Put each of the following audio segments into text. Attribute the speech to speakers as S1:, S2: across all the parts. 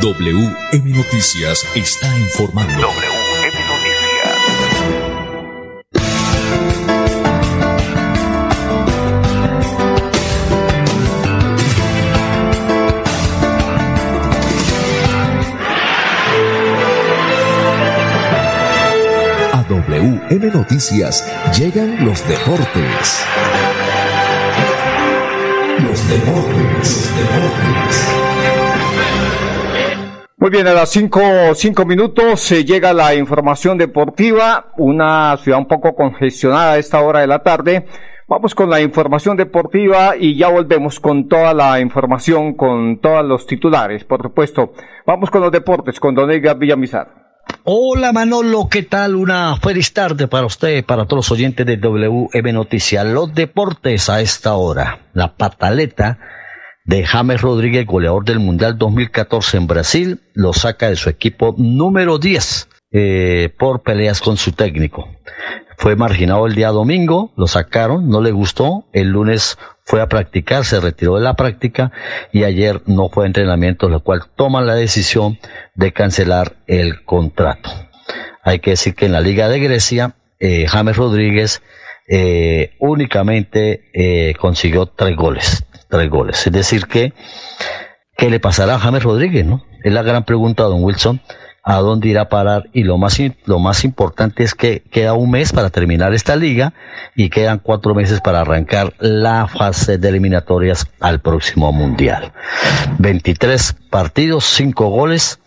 S1: WM Noticias está informando.
S2: WM Noticias. A WM Noticias llegan los deportes. Los deportes, los deportes.
S3: Bien, a las cinco, cinco minutos se llega la información deportiva, una ciudad un poco congestionada a esta hora de la tarde. Vamos con la información deportiva y ya volvemos con toda la información, con todos los titulares, por supuesto. Vamos con los deportes, con Don Edgar Villamizar.
S4: Hola Manolo, ¿qué tal? Una feliz tarde para usted, para todos los oyentes de WM Noticias. Los deportes a esta hora. La pataleta de James Rodríguez, goleador del Mundial 2014 en Brasil, lo saca de su equipo número 10 eh, por peleas con su técnico. Fue marginado el día domingo, lo sacaron, no le gustó, el lunes fue a practicar, se retiró de la práctica y ayer no fue a entrenamiento, lo cual toma la decisión de cancelar el contrato. Hay que decir que en la Liga de Grecia, eh, James Rodríguez eh, únicamente eh, consiguió tres goles, tres goles. Es decir que, ¿qué le pasará a James Rodríguez? ¿no? Es la gran pregunta, don Wilson a dónde irá a parar y lo más, lo más importante es que queda un mes para terminar esta liga y quedan cuatro meses para arrancar la fase de eliminatorias al próximo mundial. 23 partidos, 5 goles.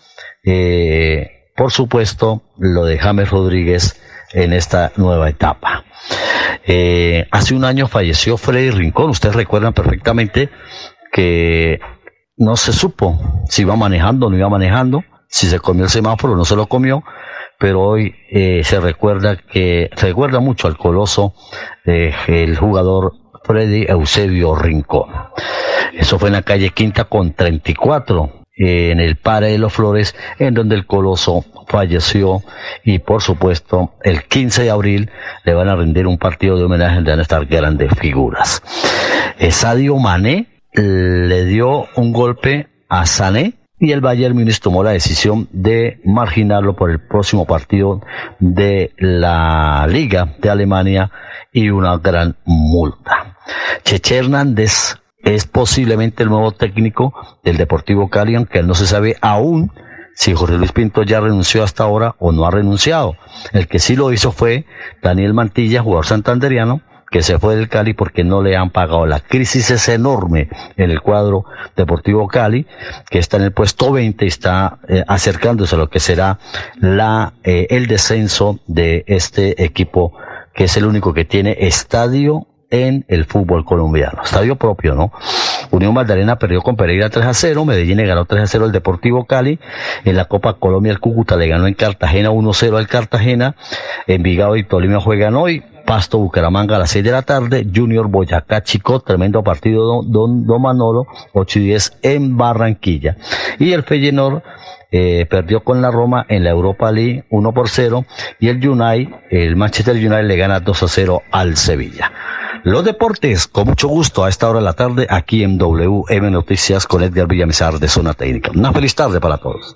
S4: Eh, por supuesto, lo de James Rodríguez en esta nueva etapa. Eh, hace un año falleció Freddy Rincón, ustedes recuerdan perfectamente que no se supo si iba manejando o no iba manejando si se comió el semáforo, no se lo comió, pero hoy eh, se recuerda que recuerda mucho al coloso eh, el jugador Freddy Eusebio Rincón. Eso fue en la calle Quinta con 34, eh, en el Pare de los Flores, en donde el coloso falleció y por supuesto el 15 de abril le van a rendir un partido de homenaje donde van a estar grandes figuras. Sadio Mané le dio un golpe a Sané y el Bayern Múnich tomó la decisión de marginarlo por el próximo partido de la Liga de Alemania y una gran multa. Cheche Hernández es posiblemente el nuevo técnico del Deportivo Cali, aunque no se sabe aún si Jorge Luis Pinto ya renunció hasta ahora o no ha renunciado. El que sí lo hizo fue Daniel Mantilla, jugador santanderiano, que se fue del Cali porque no le han pagado. La crisis es enorme en el cuadro Deportivo Cali, que está en el puesto 20 y está eh, acercándose a lo que será la, eh, el descenso de este equipo, que es el único que tiene estadio en el fútbol colombiano. Estadio propio, ¿no? Unión Magdalena perdió con Pereira 3 a 0, Medellín le ganó 3 a 0 al Deportivo Cali, en la Copa Colombia el Cúcuta le ganó en Cartagena 1 a 0 al Cartagena, Envigado y Tolima juegan hoy, Pasto Bucaramanga a las 6 de la tarde, Junior Boyacá Chico, tremendo partido Don, Don Manolo, 8 y 10 en Barranquilla. Y el Feyenoord eh, perdió con la Roma en la Europa League 1 por 0 y el United, el Manchester United le gana 2 a 0 al Sevilla. Los deportes, con mucho gusto a esta hora de la tarde, aquí en WM Noticias con Edgar Villamizar de Zona Técnica. Una feliz tarde para todos.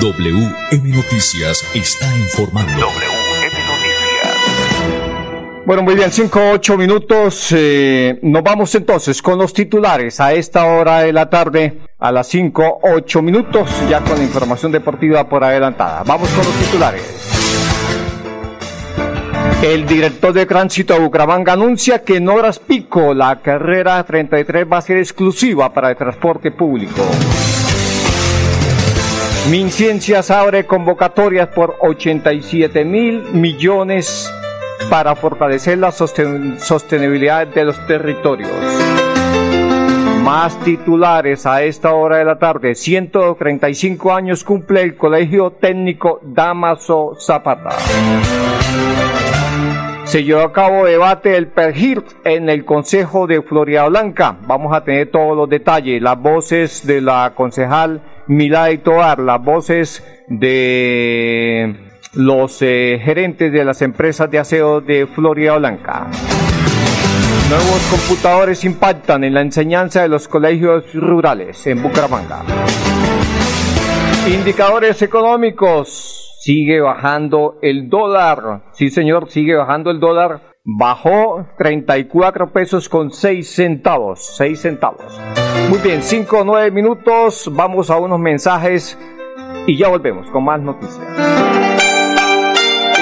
S1: WM Noticias está informando. WM
S3: Noticias. Bueno, muy bien, 5, 8 minutos. Eh, nos vamos entonces con los titulares a esta hora de la tarde, a las 5, 8 minutos, ya con la información deportiva por adelantada. Vamos con los titulares. El director de tránsito de Bucaramanga anuncia que en horas pico la carrera 33 va a ser exclusiva para el transporte público. MinCiencias abre convocatorias por 87 mil millones para fortalecer la sostenibilidad de los territorios. Más titulares a esta hora de la tarde. 135 años cumple el Colegio Técnico Damaso Zapata. Se llevó a cabo debate del PERGIR en el Consejo de Florida Blanca. Vamos a tener todos los detalles, las voces de la concejal Milay Toar, las voces de los eh, gerentes de las empresas de aseo de Florida Blanca. Nuevos computadores impactan en la enseñanza de los colegios rurales en Bucaramanga. Indicadores económicos. Sigue bajando el dólar. Sí, señor, sigue bajando el dólar. Bajó 34 pesos con 6 centavos. 6 centavos. Muy bien, 5 o 9 minutos, vamos a unos mensajes y ya volvemos con más noticias.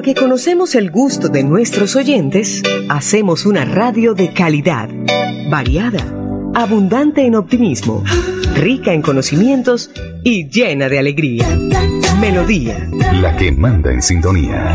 S5: Porque conocemos el gusto de nuestros oyentes, hacemos una radio de calidad, variada, abundante en optimismo, rica en conocimientos y llena de alegría. Melodía.
S2: La que manda en sintonía.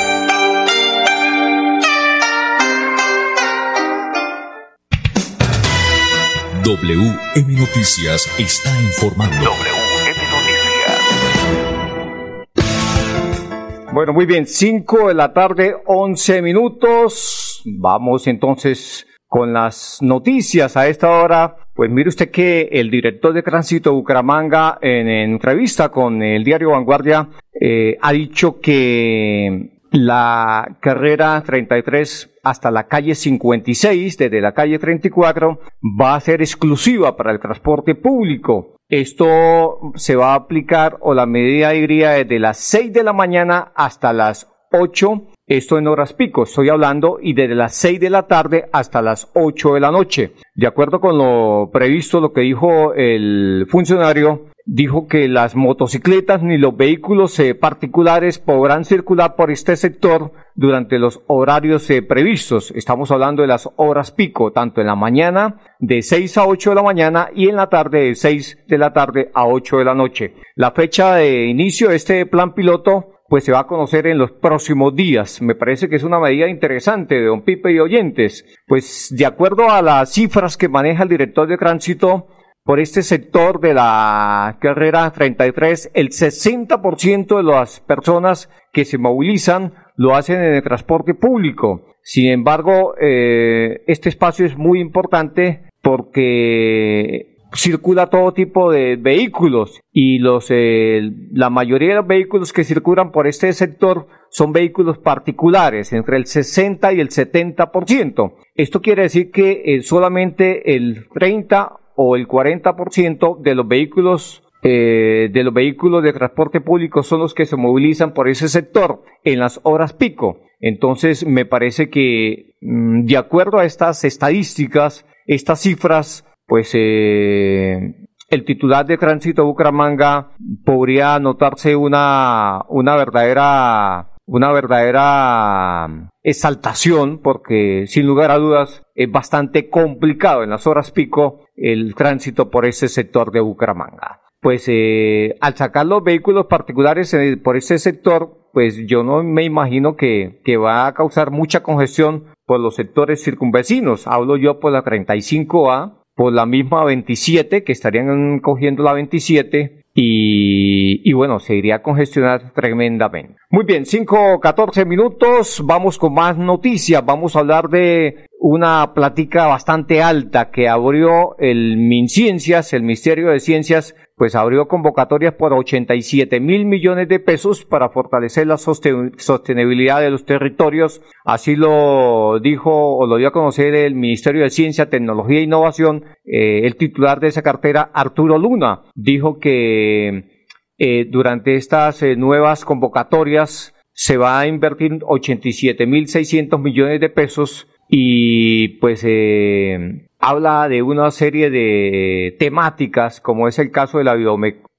S1: WM Noticias está informando. WM
S3: Noticias. Bueno, muy bien, 5 de la tarde, 11 minutos. Vamos entonces con las noticias a esta hora. Pues mire usted que el director de tránsito Bucaramanga en, entrevista con el diario Vanguardia eh, ha dicho que la carrera 33 hasta la calle 56, desde la calle 34, va a ser exclusiva para el transporte público. Esto se va a aplicar o la medida iría desde las 6 de la mañana hasta las 8, esto en horas pico, estoy hablando, y desde las 6 de la tarde hasta las 8 de la noche. De acuerdo con lo previsto, lo que dijo el funcionario, dijo que las motocicletas ni los vehículos eh, particulares podrán circular por este sector durante los horarios eh, previstos. Estamos hablando de las horas pico, tanto en la mañana de 6 a 8 de la mañana y en la tarde de 6 de la tarde a 8 de la noche. La fecha de inicio de este plan piloto pues se va a conocer en los próximos días. Me parece que es una medida interesante de don Pipe y oyentes. Pues de acuerdo a las cifras que maneja el director de tránsito, por este sector de la carrera 33, el 60% de las personas que se movilizan lo hacen en el transporte público. Sin embargo, eh, este espacio es muy importante porque circula todo tipo de vehículos y los eh, la mayoría de los vehículos que circulan por este sector son vehículos particulares, entre el 60 y el 70%. Esto quiere decir que eh, solamente el 30 o el 40% de los vehículos eh, de los vehículos de transporte público son los que se movilizan por ese sector en las horas pico. Entonces, me parece que mm, de acuerdo a estas estadísticas, estas cifras, pues eh, el titular de tránsito Bucaramanga podría notarse una, una verdadera una verdadera exaltación porque sin lugar a dudas es bastante complicado en las horas pico el tránsito por ese sector de Bucaramanga. Pues eh, al sacar los vehículos particulares eh, por ese sector, pues yo no me imagino que, que va a causar mucha congestión por los sectores circunvecinos. Hablo yo por la 35A, por la misma 27, que estarían cogiendo la 27, y, y, bueno, se iría a congestionar tremendamente. Muy bien, 5, 14 minutos, vamos con más noticias, vamos a hablar de una plática bastante alta que abrió el MinCiencias, el Ministerio de Ciencias, pues abrió convocatorias por 87 mil millones de pesos para fortalecer la sostenibilidad de los territorios. Así lo dijo o lo dio a conocer el Ministerio de Ciencia, Tecnología e Innovación, eh, el titular de esa cartera, Arturo Luna. Dijo que eh, durante estas eh, nuevas convocatorias se va a invertir 87 mil 600 millones de pesos y pues eh, habla de una serie de temáticas como es el caso de la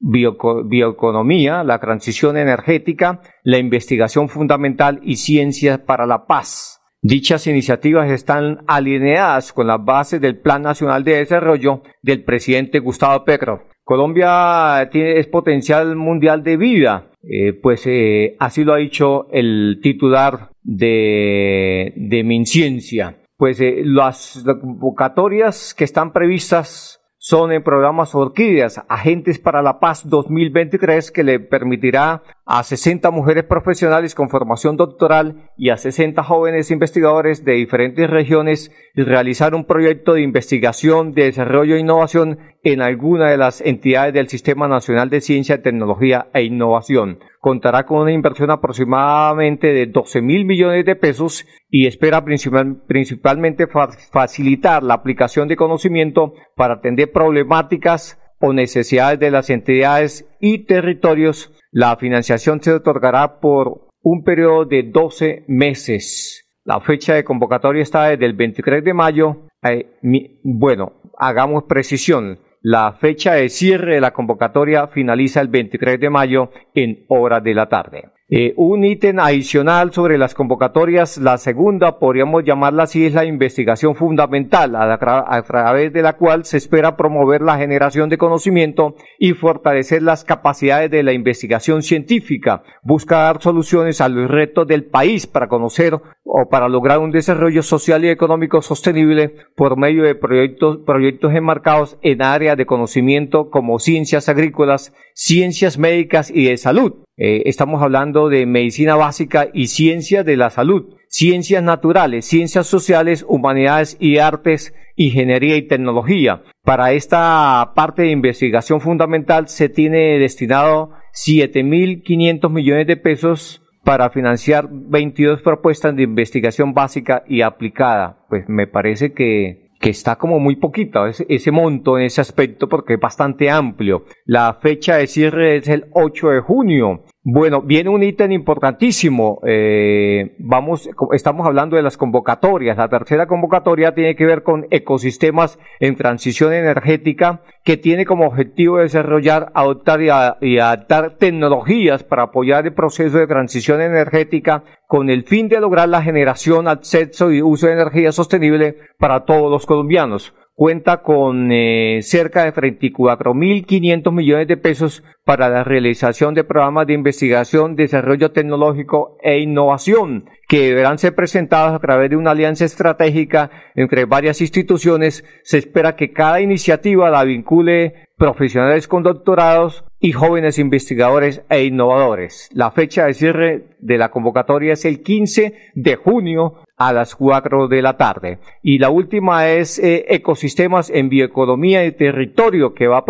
S3: bioeconomía, la transición energética, la investigación fundamental y ciencias para la paz. Dichas iniciativas están alineadas con las bases del Plan Nacional de Desarrollo del presidente Gustavo Petro. Colombia tiene, es potencial mundial de vida, eh, pues eh, así lo ha dicho el titular de, de Minciencia. Pues eh, las convocatorias que están previstas son en programas Orquídeas, Agentes para la Paz 2023, que le permitirá a 60 mujeres profesionales con formación doctoral y a 60 jóvenes investigadores de diferentes regiones realizar un proyecto de investigación, de desarrollo e innovación en alguna de las entidades del Sistema Nacional de Ciencia, Tecnología e Innovación. Contará con una inversión aproximadamente de 12 mil millones de pesos y espera principalmente facilitar la aplicación de conocimiento para atender problemáticas o necesidades de las entidades y territorios. La financiación se otorgará por un periodo de 12 meses. La fecha de convocatoria está desde el 23 de mayo. Eh, bueno, hagamos precisión. La fecha de cierre de la convocatoria finaliza el 23 de mayo en hora de la tarde. Eh, un ítem adicional sobre las convocatorias, la segunda, podríamos llamarla así, es la investigación fundamental, a, a, través de la cual se espera promover la generación de conocimiento y fortalecer las capacidades de la investigación científica. Busca dar soluciones a los retos del país para conocer o para lograr un desarrollo social y económico sostenible por medio de proyectos, proyectos enmarcados en áreas de conocimiento como ciencias agrícolas, ciencias médicas y de salud. Eh, estamos hablando de medicina básica y ciencias de la salud, ciencias naturales, ciencias sociales, humanidades y artes, ingeniería y tecnología. Para esta parte de investigación fundamental se tiene destinado 7.500 millones de pesos para financiar 22 propuestas de investigación básica y aplicada. Pues me parece que que está como muy poquito ese, ese, monto en ese aspecto porque es bastante amplio. La fecha de cierre es el 8 de junio. Bueno, viene un ítem importantísimo. Eh, vamos, estamos hablando de las convocatorias. La tercera convocatoria tiene que ver con ecosistemas en transición energética, que tiene como objetivo desarrollar, adoptar y, adaptar tecnologías para apoyar el proceso de transición energética con el fin de lograr la generación, acceso y uso de energía sostenible para todos los colombianos cuenta con eh, cerca de 34.500 millones de pesos para la realización de programas de investigación, desarrollo tecnológico e innovación que deberán ser presentados a través de una alianza estratégica entre varias instituciones. Se espera que cada iniciativa la vincule profesionales con doctorados y jóvenes investigadores e innovadores. La fecha de cierre de la convocatoria es el 15 de junio a las 4 de la tarde. Y la última es eh, ecosistemas en bioeconomía y territorio que va,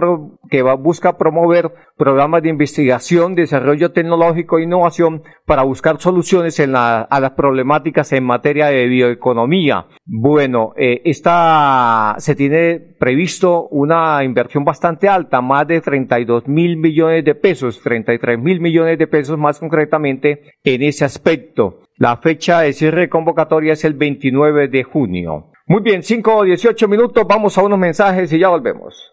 S3: que va busca promover programas de investigación, desarrollo tecnológico e innovación para buscar soluciones a las problemáticas en materia de bioeconomía. Bueno, eh, esta se tiene previsto una inversión bastante alta, más de 32 mil millones de pesos, 33 mil millones de pesos más concretamente en ese aspecto. La fecha de cierre de convocatoria es el 29 de junio. Muy bien, 5 o 18 minutos, vamos a unos mensajes y ya volvemos.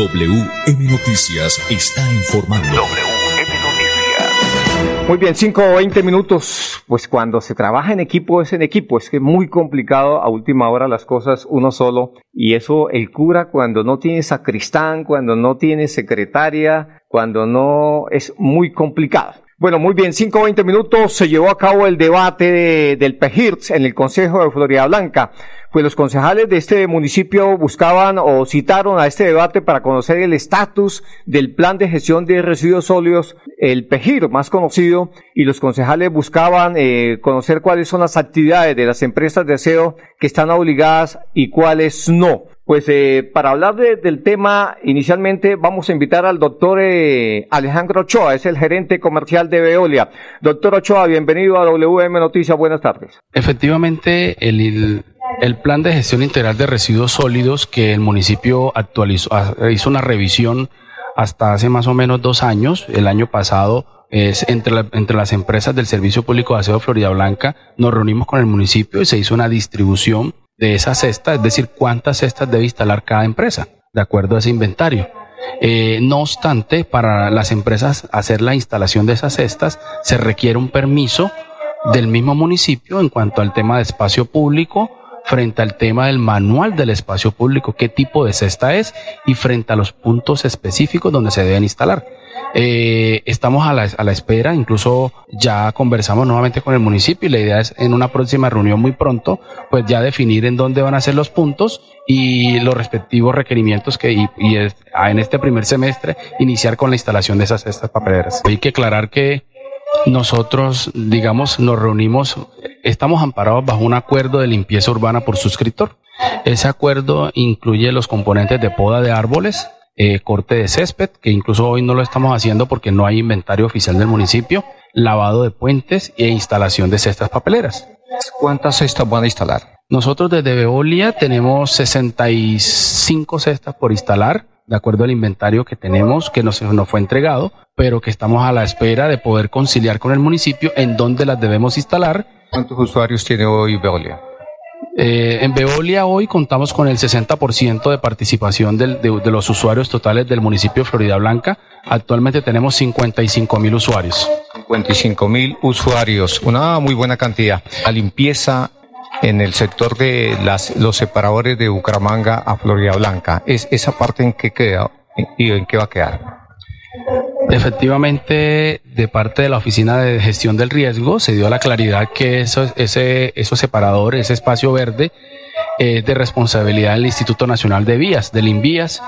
S1: WM Noticias está informando.
S3: Muy bien, 5 o 20 minutos. Pues cuando se trabaja en equipo es en equipo. Es que es muy complicado a última hora las cosas uno solo. Y eso el cura cuando no tiene sacristán, cuando no tiene secretaria, cuando no es muy complicado. Bueno, muy bien, 5 o 20 minutos se llevó a cabo el debate del PEJIRTS en el Consejo de Florida Blanca pues los concejales de este municipio buscaban o citaron a este debate para conocer el estatus del plan de gestión de residuos sólidos, el PEJIR más conocido, y los concejales buscaban eh, conocer cuáles son las actividades de las empresas de aseo que están obligadas y cuáles no. Pues eh, para hablar del tema, inicialmente vamos a invitar al doctor eh, Alejandro Ochoa, es el gerente comercial de Veolia. Doctor Ochoa, bienvenido a WM Noticias, buenas tardes.
S6: Efectivamente, el, el plan de gestión integral de residuos sólidos que el municipio actualizó, ah, hizo una revisión hasta hace más o menos dos años, el año pasado, es entre, entre las empresas del Servicio Público de Aseo Florida Blanca, nos reunimos con el municipio y se hizo una distribución de esa cesta, es decir, cuántas cestas debe instalar cada empresa, de acuerdo a ese inventario. Eh, no obstante, para las empresas hacer la instalación de esas cestas se requiere un permiso del mismo municipio en cuanto al tema de espacio público, frente al tema del manual del espacio público, qué tipo de cesta es y frente a los puntos específicos donde se deben instalar. Eh, estamos a la, espera, incluso ya conversamos nuevamente con el municipio y la idea es en una próxima reunión muy pronto, pues ya definir en dónde van a ser los puntos y los respectivos requerimientos que y, es, en este primer semestre iniciar con la instalación de esas estas papeleras. Hay que aclarar que nosotros, digamos, nos reunimos, estamos amparados bajo un acuerdo de limpieza urbana por suscriptor. Ese acuerdo incluye los componentes de poda de árboles, eh, corte de césped, que incluso hoy no lo estamos haciendo porque no hay inventario oficial del municipio, lavado de puentes e instalación de cestas papeleras.
S3: ¿Cuántas cestas van a instalar?
S6: Nosotros desde Veolia tenemos 65 cestas por instalar, de acuerdo al inventario que tenemos, que nos, nos fue entregado, pero que estamos a la espera de poder conciliar con el municipio en dónde las debemos instalar.
S3: ¿Cuántos usuarios tiene hoy Veolia?
S6: Eh, en Veolia hoy contamos con el 60% de participación del, de, de, los usuarios totales del municipio de Florida Blanca. Actualmente tenemos 55 mil usuarios.
S3: 55 mil usuarios, una muy buena cantidad. La limpieza en el sector de las, los separadores de Bucaramanga a Florida Blanca, ¿es esa parte en qué queda y en qué va a quedar?
S6: Efectivamente, de parte de la Oficina de Gestión del Riesgo, se dio la claridad que eso, ese, esos separadores, ese espacio verde, es de responsabilidad del Instituto Nacional de Vías, del INVIAS,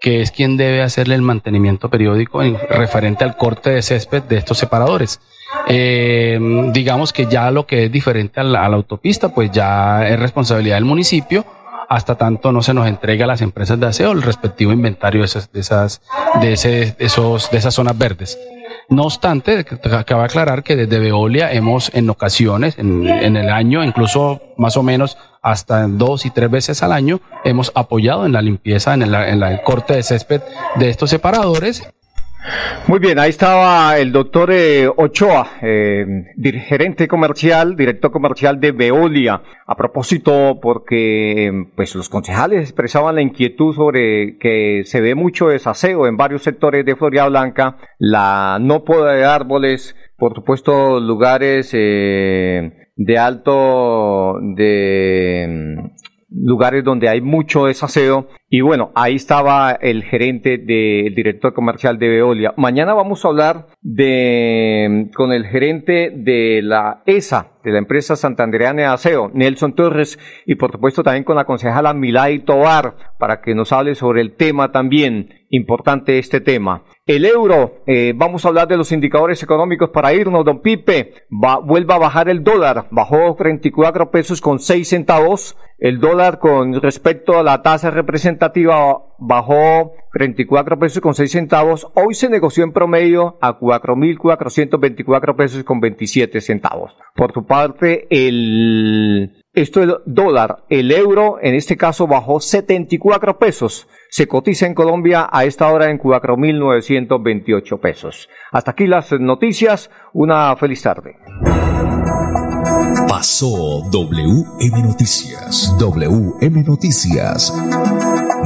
S6: que es quien debe hacerle el mantenimiento periódico en, referente al corte de césped de estos separadores. Eh, digamos que ya lo que es diferente a la, autopista, pues ya es responsabilidad del municipio hasta tanto no se nos entrega a las empresas de aseo el respectivo inventario de esas, de esas, de ese, esos, de esas zonas verdes. No obstante, cabe aclarar que desde Veolia hemos en ocasiones, en, en, el año, incluso más o menos hasta dos y tres veces al año, hemos apoyado en la limpieza, en el, en el corte de césped de estos separadores
S3: muy bien, ahí estaba el doctor eh, Ochoa, eh, gerente comercial, director comercial de Veolia. A propósito, porque pues los concejales expresaban la inquietud sobre que se ve mucho desaseo en varios sectores de Florida Blanca, la no poda de árboles, por supuesto lugares eh, de alto, de lugares donde hay mucho desaseo. Y bueno, ahí estaba el gerente del director comercial de Veolia. Mañana vamos a hablar de con el gerente de la ESA, de la empresa santandereana de aseo, Nelson Torres, y por supuesto también con la concejala Milay Tobar, para que nos hable sobre el tema también, importante este tema. El euro, eh, vamos a hablar de los indicadores económicos para irnos, don Pipe, va, vuelva a bajar el dólar, bajó 34 pesos con 6 centavos, el dólar con respecto a la tasa representativa bajó 34 pesos con 6 centavos, hoy se negoció en promedio a 4.424 pesos con 27 centavos. Por su parte, el esto es dólar, el euro en este caso bajó 74 pesos. Se cotiza en Colombia a esta hora en 4.928 pesos. Hasta aquí las noticias. Una feliz tarde.
S1: Pasó WM Noticias. WM Noticias.